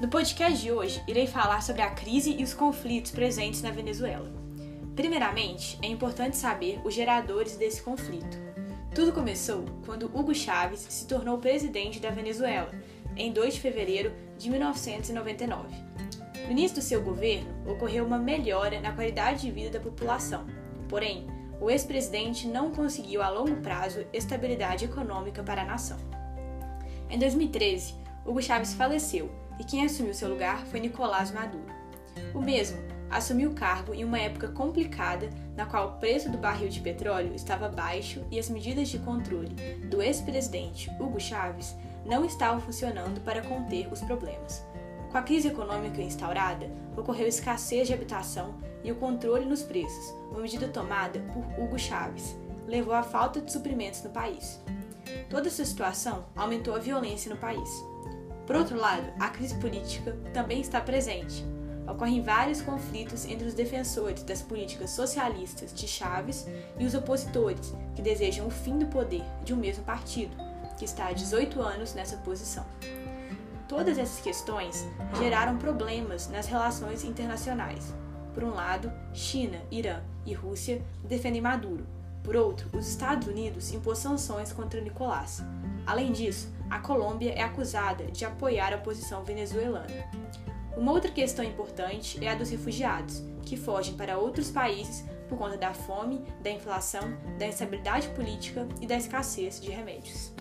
No podcast de hoje, irei falar sobre a crise e os conflitos presentes na Venezuela. Primeiramente, é importante saber os geradores desse conflito. Tudo começou quando Hugo Chávez se tornou presidente da Venezuela, em 2 de fevereiro de 1999. No início do seu governo, ocorreu uma melhora na qualidade de vida da população. Porém, o ex-presidente não conseguiu a longo prazo estabilidade econômica para a nação. Em 2013, Hugo Chávez faleceu e quem assumiu seu lugar foi Nicolás Maduro. O mesmo assumiu o cargo em uma época complicada na qual o preço do barril de petróleo estava baixo e as medidas de controle do ex-presidente Hugo Chávez não estavam funcionando para conter os problemas. Com a crise econômica instaurada, ocorreu escassez de habitação e o controle nos preços, uma medida tomada por Hugo Chávez, levou à falta de suprimentos no país. Toda essa situação aumentou a violência no país. Por outro lado, a crise política também está presente. Ocorrem vários conflitos entre os defensores das políticas socialistas de Chaves e os opositores que desejam o fim do poder de um mesmo partido, que está há 18 anos nessa posição. Todas essas questões geraram problemas nas relações internacionais. Por um lado, China, Irã e Rússia defendem Maduro. Por outro, os Estados Unidos impôs sanções contra Nicolás. Além disso, a Colômbia é acusada de apoiar a oposição venezuelana. Uma outra questão importante é a dos refugiados, que fogem para outros países por conta da fome, da inflação, da instabilidade política e da escassez de remédios.